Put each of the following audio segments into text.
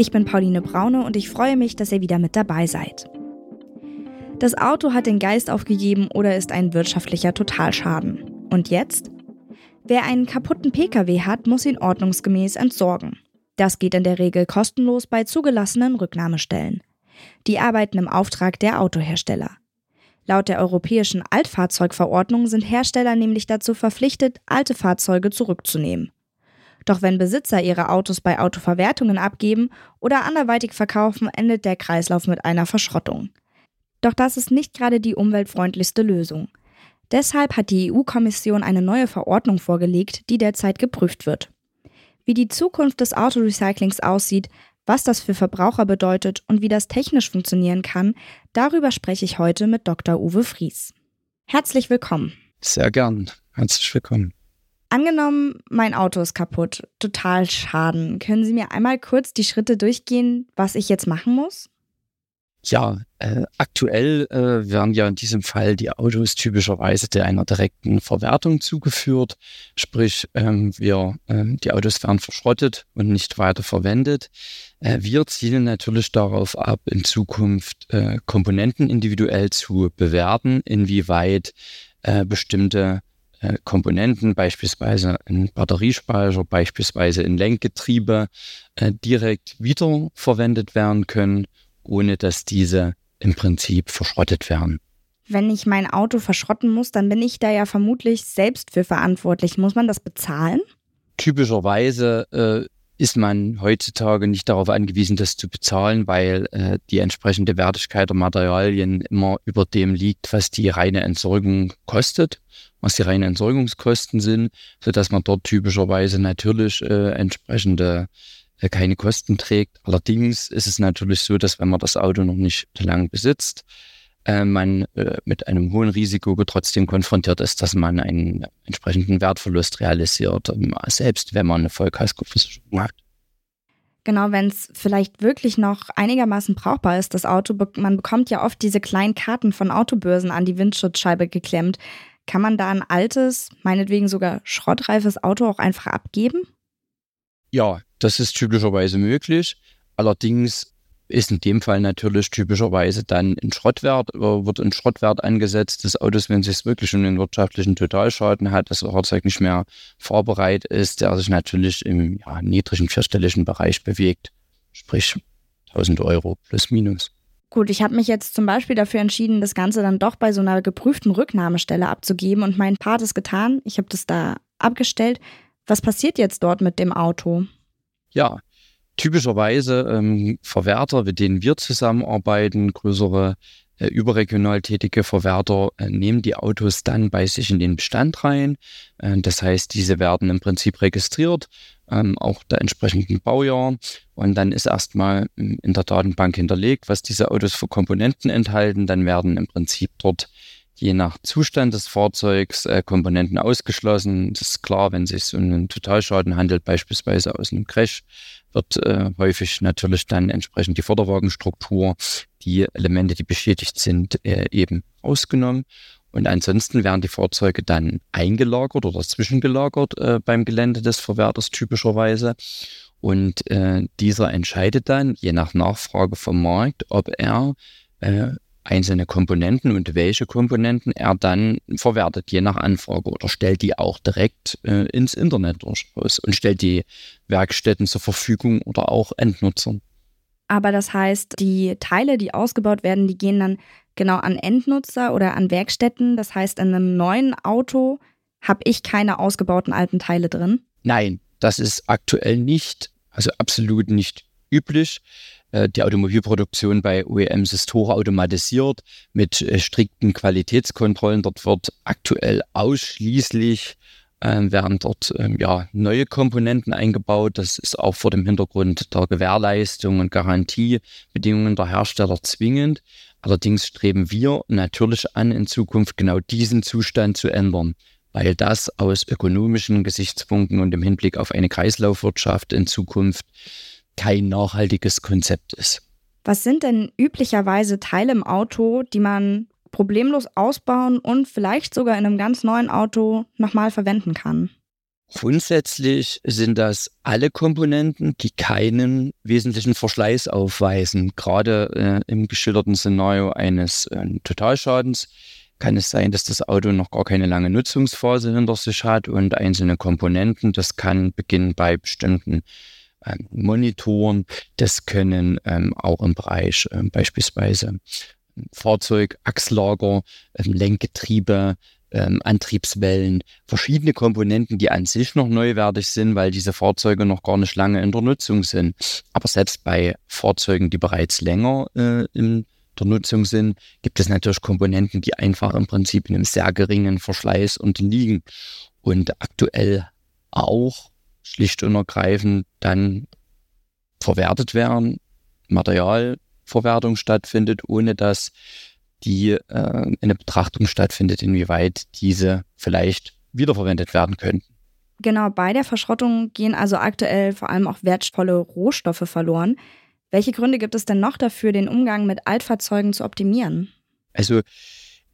Ich bin Pauline Braune und ich freue mich, dass ihr wieder mit dabei seid. Das Auto hat den Geist aufgegeben oder ist ein wirtschaftlicher Totalschaden. Und jetzt? Wer einen kaputten Pkw hat, muss ihn ordnungsgemäß entsorgen. Das geht in der Regel kostenlos bei zugelassenen Rücknahmestellen. Die arbeiten im Auftrag der Autohersteller. Laut der europäischen Altfahrzeugverordnung sind Hersteller nämlich dazu verpflichtet, alte Fahrzeuge zurückzunehmen. Doch wenn Besitzer ihre Autos bei Autoverwertungen abgeben oder anderweitig verkaufen, endet der Kreislauf mit einer Verschrottung. Doch das ist nicht gerade die umweltfreundlichste Lösung. Deshalb hat die EU-Kommission eine neue Verordnung vorgelegt, die derzeit geprüft wird. Wie die Zukunft des Autorecyclings aussieht, was das für Verbraucher bedeutet und wie das technisch funktionieren kann, darüber spreche ich heute mit Dr. Uwe Fries. Herzlich willkommen. Sehr gern. Herzlich willkommen. Angenommen, mein Auto ist kaputt. Total Schaden. Können Sie mir einmal kurz die Schritte durchgehen, was ich jetzt machen muss? Ja, äh, aktuell äh, werden ja in diesem Fall die Autos typischerweise der einer direkten Verwertung zugeführt. Sprich, ähm, wir, äh, die Autos werden verschrottet und nicht weiter verwendet. Äh, wir zielen natürlich darauf ab, in Zukunft äh, Komponenten individuell zu bewerten, inwieweit äh, bestimmte Komponenten, beispielsweise ein Batteriespeicher, beispielsweise ein Lenkgetriebe, direkt wiederverwendet werden können ohne dass diese im Prinzip verschrottet werden. Wenn ich mein Auto verschrotten muss, dann bin ich da ja vermutlich selbst für verantwortlich. Muss man das bezahlen? Typischerweise äh, ist man heutzutage nicht darauf angewiesen, das zu bezahlen, weil äh, die entsprechende Wertigkeit der Materialien immer über dem liegt, was die reine Entsorgung kostet, was die reinen Entsorgungskosten sind, sodass man dort typischerweise natürlich äh, entsprechende keine Kosten trägt. Allerdings ist es natürlich so, dass wenn man das Auto noch nicht lang besitzt, äh, man äh, mit einem hohen Risiko trotzdem konfrontiert ist, dass man einen entsprechenden Wertverlust realisiert, ähm, selbst wenn man eine Vollkaskoversicherung hat. Genau, wenn es vielleicht wirklich noch einigermaßen brauchbar ist, das Auto, man bekommt ja oft diese kleinen Karten von Autobörsen an die Windschutzscheibe geklemmt. Kann man da ein altes, meinetwegen sogar schrottreifes Auto auch einfach abgeben? Ja, das ist typischerweise möglich. Allerdings ist in dem Fall natürlich typischerweise dann ein Schrottwert, äh, wird ein Schrottwert angesetzt des Autos, wenn es sich wirklich um den wirtschaftlichen Totalschaden hat, das Fahrzeug nicht mehr fahrbereit ist, der sich natürlich im ja, niedrigen vierstelligen Bereich bewegt, sprich 1000 Euro plus minus. Gut, ich habe mich jetzt zum Beispiel dafür entschieden, das Ganze dann doch bei so einer geprüften Rücknahmestelle abzugeben und mein Part ist getan. Ich habe das da abgestellt. Was passiert jetzt dort mit dem Auto? Ja, typischerweise ähm, Verwerter, mit denen wir zusammenarbeiten, größere äh, überregional tätige Verwerter, äh, nehmen die Autos dann bei sich in den Bestand rein. Äh, das heißt, diese werden im Prinzip registriert, ähm, auch der entsprechenden Baujahr. Und dann ist erstmal ähm, in der Datenbank hinterlegt, was diese Autos für Komponenten enthalten. Dann werden im Prinzip dort je nach Zustand des Fahrzeugs äh, Komponenten ausgeschlossen. Das ist klar, wenn es sich um einen Totalschaden handelt, beispielsweise aus einem Crash, wird äh, häufig natürlich dann entsprechend die Vorderwagenstruktur, die Elemente, die beschädigt sind, äh, eben ausgenommen. Und ansonsten werden die Fahrzeuge dann eingelagert oder zwischengelagert äh, beim Gelände des Verwerters typischerweise. Und äh, dieser entscheidet dann, je nach Nachfrage vom Markt, ob er äh, einzelne Komponenten und welche Komponenten er dann verwertet, je nach Anfrage oder stellt die auch direkt äh, ins Internet durchaus und stellt die Werkstätten zur Verfügung oder auch Endnutzern. Aber das heißt, die Teile, die ausgebaut werden, die gehen dann genau an Endnutzer oder an Werkstätten. Das heißt, in einem neuen Auto habe ich keine ausgebauten alten Teile drin? Nein, das ist aktuell nicht, also absolut nicht üblich. Äh, die Automobilproduktion bei OEMs ist hochautomatisiert mit äh, strikten Qualitätskontrollen. Dort wird aktuell ausschließlich äh, werden dort ähm, ja, neue Komponenten eingebaut. Das ist auch vor dem Hintergrund der Gewährleistung und Garantiebedingungen der Hersteller zwingend. Allerdings streben wir natürlich an, in Zukunft genau diesen Zustand zu ändern, weil das aus ökonomischen Gesichtspunkten und im Hinblick auf eine Kreislaufwirtschaft in Zukunft kein nachhaltiges Konzept ist. Was sind denn üblicherweise Teile im Auto, die man problemlos ausbauen und vielleicht sogar in einem ganz neuen Auto nochmal verwenden kann? Grundsätzlich sind das alle Komponenten, die keinen wesentlichen Verschleiß aufweisen. Gerade äh, im geschilderten Szenario eines äh, Totalschadens kann es sein, dass das Auto noch gar keine lange Nutzungsphase hinter sich hat und einzelne Komponenten, das kann beginnen bei bestimmten Monitoren, das können ähm, auch im Bereich ähm, beispielsweise Fahrzeug, Achslager, ähm, Lenkgetriebe, ähm, Antriebswellen, verschiedene Komponenten, die an sich noch neuwertig sind, weil diese Fahrzeuge noch gar nicht lange in der Nutzung sind. Aber selbst bei Fahrzeugen, die bereits länger äh, in der Nutzung sind, gibt es natürlich Komponenten, die einfach im Prinzip in einem sehr geringen Verschleiß unterliegen und aktuell auch schlicht und ergreifend dann verwertet werden, Materialverwertung stattfindet, ohne dass die äh, eine Betrachtung stattfindet, inwieweit diese vielleicht wiederverwendet werden könnten. Genau, bei der Verschrottung gehen also aktuell vor allem auch wertvolle Rohstoffe verloren. Welche Gründe gibt es denn noch dafür, den Umgang mit Altfahrzeugen zu optimieren? Also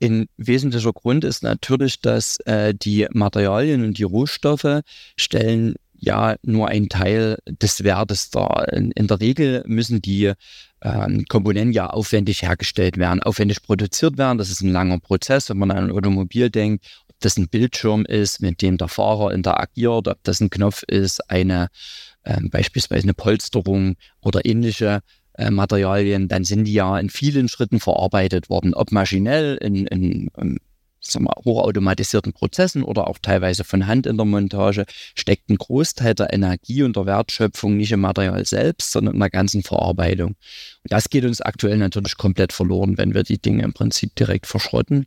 ein wesentlicher Grund ist natürlich, dass äh, die Materialien und die Rohstoffe stellen ja nur ein Teil des Wertes dar. In, in der Regel müssen die ähm, Komponenten ja aufwendig hergestellt werden, aufwendig produziert werden. Das ist ein langer Prozess, wenn man an ein Automobil denkt, ob das ein Bildschirm ist, mit dem der Fahrer interagiert, ob das ein Knopf ist, eine ähm, beispielsweise eine Polsterung oder ähnliche äh, Materialien, dann sind die ja in vielen Schritten verarbeitet worden, ob maschinell in, in, in sagen wir, hochautomatisierten Prozessen oder auch teilweise von Hand in der Montage, steckt ein Großteil der Energie und der Wertschöpfung nicht im Material selbst, sondern in der ganzen Verarbeitung. Und das geht uns aktuell natürlich komplett verloren, wenn wir die Dinge im Prinzip direkt verschrotten.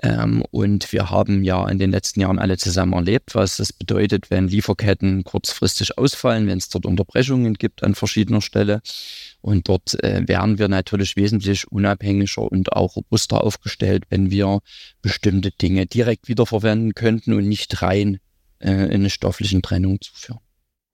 Ähm, und wir haben ja in den letzten Jahren alle zusammen erlebt, was das bedeutet, wenn Lieferketten kurzfristig ausfallen, wenn es dort Unterbrechungen gibt an verschiedener Stelle. Und dort äh, wären wir natürlich wesentlich unabhängiger und auch robuster aufgestellt, wenn wir bestimmte Dinge direkt wiederverwenden könnten und nicht rein äh, in eine stofflichen Trennung zuführen.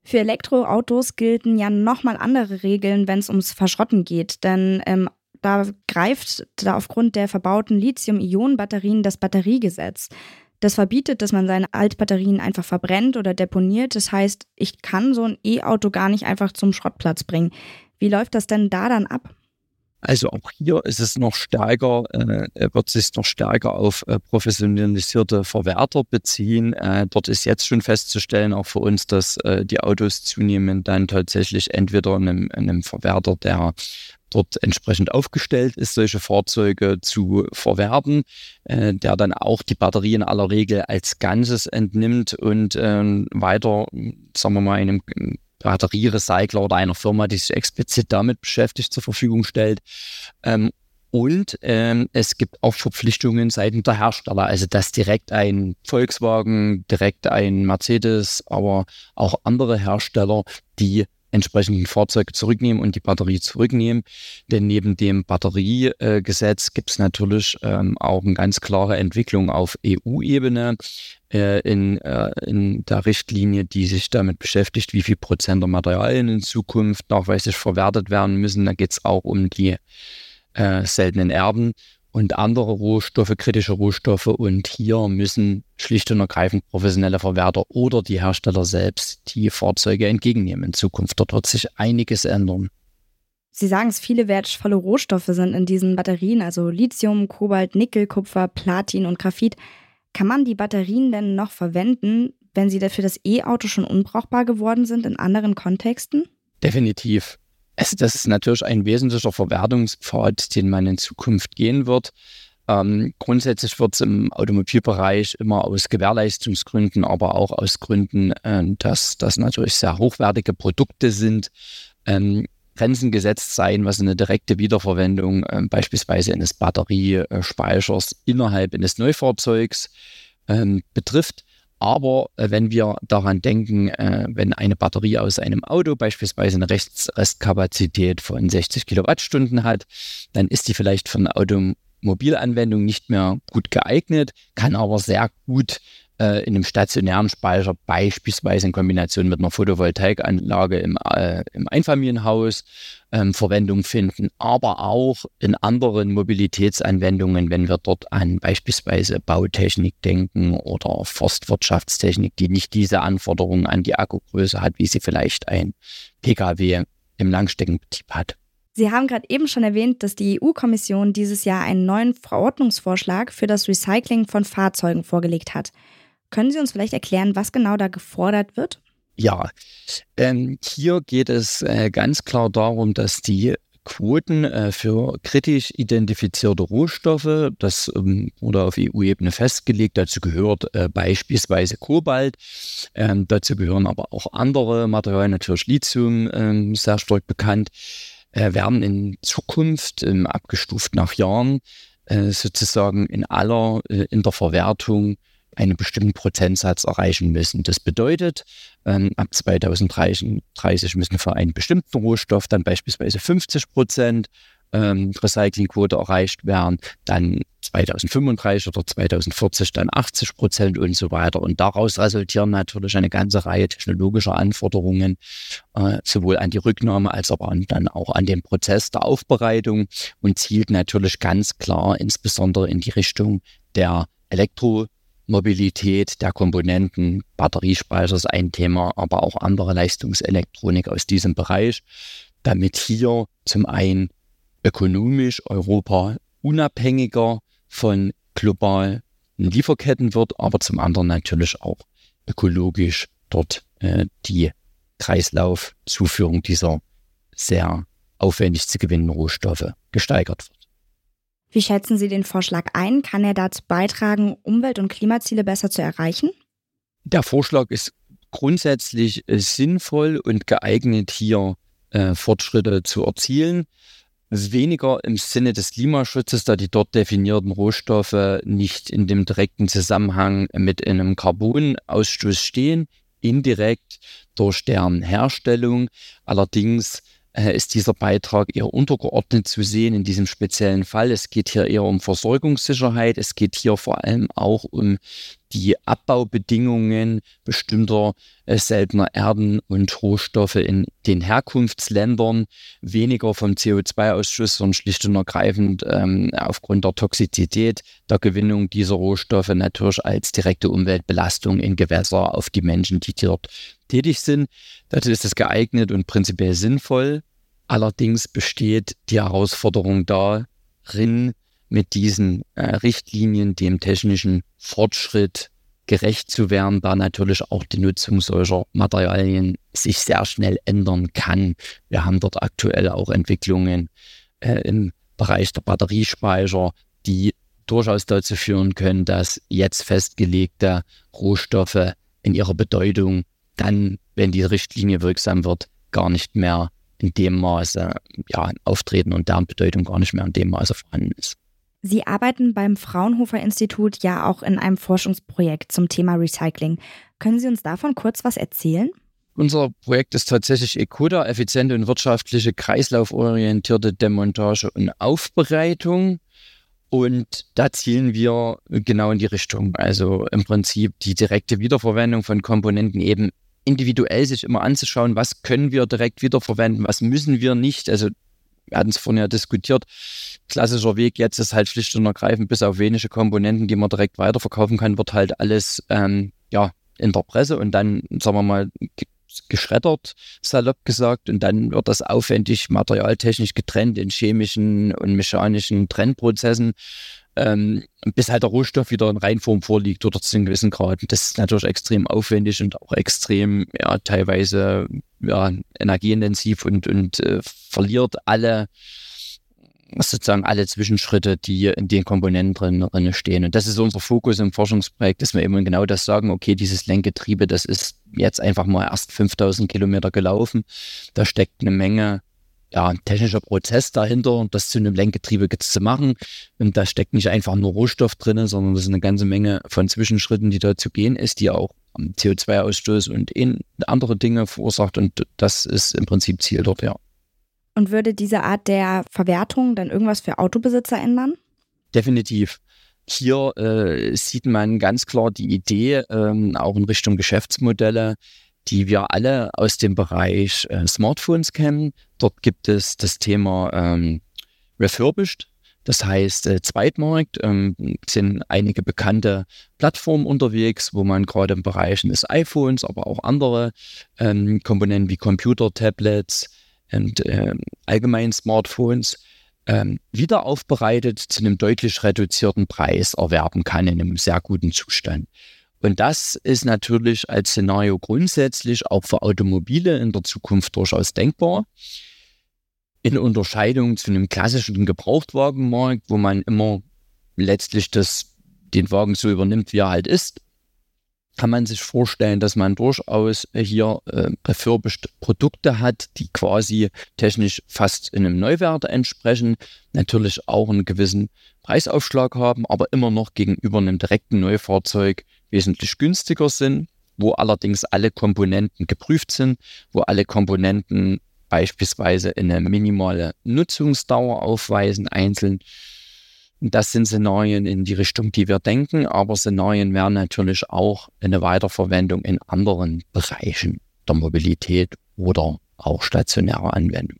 Für Elektroautos gelten ja nochmal andere Regeln, wenn es ums Verschrotten geht. Denn ähm, da greift da aufgrund der verbauten Lithium-Ionen-Batterien das Batteriegesetz. Das verbietet, dass man seine Altbatterien einfach verbrennt oder deponiert. Das heißt, ich kann so ein E-Auto gar nicht einfach zum Schrottplatz bringen. Wie läuft das denn da dann ab? Also auch hier ist es noch stärker, äh, wird sich noch stärker auf äh, professionalisierte Verwerter beziehen. Äh, dort ist jetzt schon festzustellen, auch für uns, dass äh, die Autos zunehmend dann tatsächlich entweder in einem, in einem Verwerter, der dort entsprechend aufgestellt ist, solche Fahrzeuge zu verwerben, äh, der dann auch die Batterie in aller Regel als Ganzes entnimmt und ähm, weiter, sagen wir mal, einem Batterierecycler oder einer Firma, die sich explizit damit beschäftigt, zur Verfügung stellt. Ähm, und ähm, es gibt auch Verpflichtungen seitens der Hersteller, also dass direkt ein Volkswagen, direkt ein Mercedes, aber auch andere Hersteller, die entsprechenden Fahrzeuge zurücknehmen und die Batterie zurücknehmen. Denn neben dem Batteriegesetz gibt es natürlich ähm, auch eine ganz klare Entwicklung auf EU-Ebene äh, in, äh, in der Richtlinie, die sich damit beschäftigt, wie viel Prozent der Materialien in Zukunft nachweislich verwertet werden müssen. Da geht es auch um die äh, seltenen Erden und andere Rohstoffe, kritische Rohstoffe. Und hier müssen schlicht und ergreifend professionelle Verwerter oder die Hersteller selbst die Fahrzeuge entgegennehmen in Zukunft. Dort wird sich einiges ändern. Sie sagen es, viele wertvolle Rohstoffe sind in diesen Batterien, also Lithium, Kobalt, Nickel, Kupfer, Platin und Graphit. Kann man die Batterien denn noch verwenden, wenn sie für das E-Auto schon unbrauchbar geworden sind in anderen Kontexten? Definitiv. Es, das ist natürlich ein wesentlicher Verwertungspfad, den man in Zukunft gehen wird. Ähm, grundsätzlich wird es im Automobilbereich immer aus Gewährleistungsgründen, aber auch aus Gründen, äh, dass das natürlich sehr hochwertige Produkte sind, ähm, Grenzen gesetzt sein, was eine direkte Wiederverwendung äh, beispielsweise eines Batteriespeichers innerhalb eines Neufahrzeugs ähm, betrifft. Aber äh, wenn wir daran denken, äh, wenn eine Batterie aus einem Auto beispielsweise eine Rest Restkapazität von 60 Kilowattstunden hat, dann ist die vielleicht für eine Automobilanwendung nicht mehr gut geeignet, kann aber sehr gut äh, in einem stationären Speicher, beispielsweise in Kombination mit einer Photovoltaikanlage im, äh, im Einfamilienhaus, ähm, Verwendung finden, aber auch in anderen Mobilitätsanwendungen, wenn wir dort an beispielsweise Bautechnik denken oder Forstwirtschaftstechnik, die nicht diese Anforderungen an die Akkugröße hat, wie sie vielleicht ein Pkw im Langstreckenbetrieb hat. Sie haben gerade eben schon erwähnt, dass die EU-Kommission dieses Jahr einen neuen Verordnungsvorschlag für das Recycling von Fahrzeugen vorgelegt hat. Können Sie uns vielleicht erklären, was genau da gefordert wird? Ja, ähm, hier geht es äh, ganz klar darum, dass die Quoten äh, für kritisch identifizierte Rohstoffe, das ähm, wurde auf EU-Ebene festgelegt, dazu gehört äh, beispielsweise Kobalt, ähm, dazu gehören aber auch andere Materialien, natürlich Lithium, ähm, sehr stark bekannt, äh, werden in Zukunft ähm, abgestuft nach Jahren äh, sozusagen in aller, äh, in der Verwertung einen bestimmten Prozentsatz erreichen müssen. Das bedeutet, ähm, ab 2030 müssen für einen bestimmten Rohstoff dann beispielsweise 50 Prozent ähm, Recyclingquote erreicht werden, dann 2035 oder 2040 dann 80 Prozent und so weiter. Und daraus resultieren natürlich eine ganze Reihe technologischer Anforderungen, äh, sowohl an die Rücknahme als aber dann auch an den Prozess der Aufbereitung und zielt natürlich ganz klar insbesondere in die Richtung der Elektro- Mobilität der Komponenten, Batteriespeicher ist ein Thema, aber auch andere Leistungselektronik aus diesem Bereich, damit hier zum einen ökonomisch Europa unabhängiger von globalen Lieferketten wird, aber zum anderen natürlich auch ökologisch dort äh, die Kreislaufzuführung dieser sehr aufwendig zu gewinnenden Rohstoffe gesteigert wird. Wie schätzen Sie den Vorschlag ein? Kann er dazu beitragen, Umwelt- und Klimaziele besser zu erreichen? Der Vorschlag ist grundsätzlich äh, sinnvoll und geeignet, hier äh, Fortschritte zu erzielen. Weniger im Sinne des Klimaschutzes, da die dort definierten Rohstoffe nicht in dem direkten Zusammenhang mit einem Carbonausstoß stehen, indirekt durch deren Herstellung. Allerdings ist dieser Beitrag eher untergeordnet zu sehen in diesem speziellen Fall. Es geht hier eher um Versorgungssicherheit. Es geht hier vor allem auch um die Abbaubedingungen bestimmter äh, seltener Erden und Rohstoffe in den Herkunftsländern, weniger vom CO2-Ausstoß, sondern schlicht und ergreifend ähm, aufgrund der Toxizität der Gewinnung dieser Rohstoffe natürlich als direkte Umweltbelastung in Gewässer auf die Menschen, die dort tätig sind. Dazu ist es geeignet und prinzipiell sinnvoll. Allerdings besteht die Herausforderung darin, mit diesen äh, Richtlinien dem technischen Fortschritt gerecht zu werden, da natürlich auch die Nutzung solcher Materialien sich sehr schnell ändern kann. Wir haben dort aktuell auch Entwicklungen äh, im Bereich der Batteriespeicher, die durchaus dazu führen können, dass jetzt festgelegte Rohstoffe in ihrer Bedeutung dann, wenn die Richtlinie wirksam wird, gar nicht mehr in dem Maße ja, auftreten und deren Bedeutung gar nicht mehr in dem Maße vorhanden ist. Sie arbeiten beim Fraunhofer Institut ja auch in einem Forschungsprojekt zum Thema Recycling. Können Sie uns davon kurz was erzählen? Unser Projekt ist tatsächlich ECODA, effiziente und wirtschaftliche kreislauforientierte Demontage und Aufbereitung. Und da zielen wir genau in die Richtung. Also im Prinzip die direkte Wiederverwendung von Komponenten eben individuell sich immer anzuschauen, was können wir direkt wiederverwenden, was müssen wir nicht. Also wir hatten es vorhin ja diskutiert, klassischer Weg jetzt ist halt schlicht und ergreifend, bis auf wenige Komponenten, die man direkt weiterverkaufen kann, wird halt alles ähm, ja, in der Presse und dann, sagen wir mal, geschreddert, salopp gesagt, und dann wird das aufwendig materialtechnisch getrennt in chemischen und mechanischen Trennprozessen, ähm, bis halt der Rohstoff wieder in Reinform vorliegt oder zu einem gewissen Grad. Das ist natürlich extrem aufwendig und auch extrem, ja, teilweise ja, energieintensiv und, und äh, verliert alle sozusagen alle Zwischenschritte, die in den Komponenten drin, drin stehen. Und das ist unser Fokus im Forschungsprojekt, dass wir eben genau das sagen, okay, dieses Lenkgetriebe, das ist jetzt einfach mal erst 5000 Kilometer gelaufen. Da steckt eine Menge ja, ein technischer Prozess dahinter, das zu einem Lenkgetriebe zu machen. Und da steckt nicht einfach nur Rohstoff drin, sondern das ist eine ganze Menge von Zwischenschritten, die da zu gehen ist, die auch CO2-Ausstoß und andere Dinge verursacht. Und das ist im Prinzip Ziel dort, ja. Und würde diese Art der Verwertung dann irgendwas für Autobesitzer ändern? Definitiv. Hier äh, sieht man ganz klar die Idee, ähm, auch in Richtung Geschäftsmodelle, die wir alle aus dem Bereich äh, Smartphones kennen. Dort gibt es das Thema ähm, Refurbished. Das heißt, äh, Zweitmarkt ähm, sind einige bekannte Plattformen unterwegs, wo man gerade im Bereich des iPhones, aber auch andere ähm, Komponenten wie Computer, Tablets und äh, allgemein Smartphones ähm, wieder aufbereitet zu einem deutlich reduzierten Preis erwerben kann in einem sehr guten Zustand. Und das ist natürlich als Szenario grundsätzlich auch für Automobile in der Zukunft durchaus denkbar. In Unterscheidung zu einem klassischen Gebrauchtwagenmarkt, wo man immer letztlich das, den Wagen so übernimmt, wie er halt ist, kann man sich vorstellen, dass man durchaus hier äh, refurbished Produkte hat, die quasi technisch fast in einem Neuwert entsprechen, natürlich auch einen gewissen Preisaufschlag haben, aber immer noch gegenüber einem direkten Neufahrzeug wesentlich günstiger sind, wo allerdings alle Komponenten geprüft sind, wo alle Komponenten beispielsweise eine minimale Nutzungsdauer aufweisen, einzeln. Das sind Szenarien in die Richtung, die wir denken, aber Szenarien wären natürlich auch eine Weiterverwendung in anderen Bereichen der Mobilität oder auch stationäre Anwendung.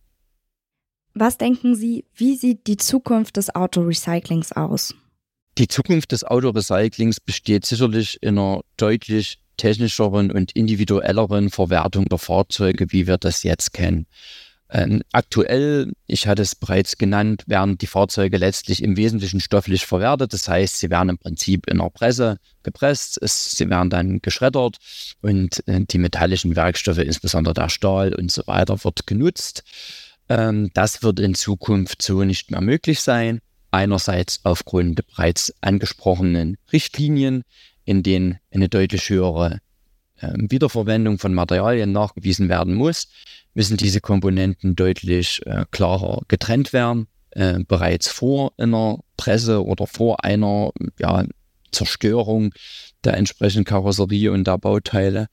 Was denken Sie, wie sieht die Zukunft des Autorecyclings aus? Die Zukunft des Autorecyclings besteht sicherlich in einer deutlich technischeren und individuelleren Verwertung der Fahrzeuge, wie wir das jetzt kennen. Ähm, aktuell, ich hatte es bereits genannt, werden die Fahrzeuge letztlich im Wesentlichen stofflich verwertet. Das heißt, sie werden im Prinzip in der Presse gepresst, es, sie werden dann geschreddert und äh, die metallischen Werkstoffe, insbesondere der Stahl und so weiter, wird genutzt. Ähm, das wird in Zukunft so nicht mehr möglich sein. Einerseits aufgrund der bereits angesprochenen Richtlinien, in denen eine deutlich höhere äh, Wiederverwendung von Materialien nachgewiesen werden muss, müssen diese Komponenten deutlich äh, klarer getrennt werden, äh, bereits vor einer Presse oder vor einer ja, Zerstörung der entsprechenden Karosserie und der Bauteile.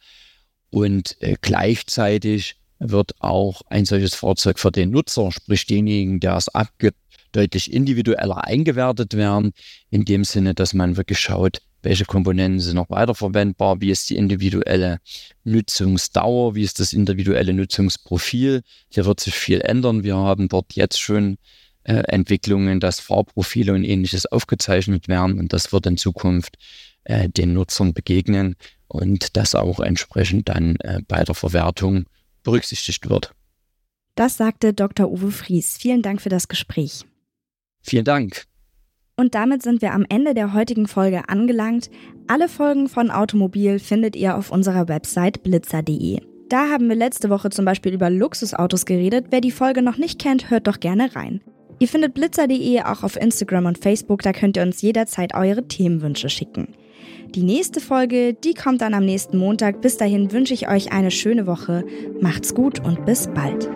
Und äh, gleichzeitig wird auch ein solches Fahrzeug für den Nutzer, sprich denjenigen, der es abgibt, deutlich individueller eingewertet werden, in dem Sinne, dass man wirklich schaut, welche Komponenten sind noch weiterverwendbar, wie ist die individuelle Nutzungsdauer, wie ist das individuelle Nutzungsprofil. Hier wird sich viel ändern. Wir haben dort jetzt schon äh, Entwicklungen, dass Fahrprofile und ähnliches aufgezeichnet werden und das wird in Zukunft äh, den Nutzern begegnen und das auch entsprechend dann äh, bei der Verwertung berücksichtigt wird. Das sagte Dr. Uwe Fries. Vielen Dank für das Gespräch. Vielen Dank. Und damit sind wir am Ende der heutigen Folge angelangt. Alle Folgen von Automobil findet ihr auf unserer Website blitzer.de. Da haben wir letzte Woche zum Beispiel über Luxusautos geredet. Wer die Folge noch nicht kennt, hört doch gerne rein. Ihr findet blitzer.de auch auf Instagram und Facebook, da könnt ihr uns jederzeit eure Themenwünsche schicken. Die nächste Folge, die kommt dann am nächsten Montag. Bis dahin wünsche ich euch eine schöne Woche. Macht's gut und bis bald.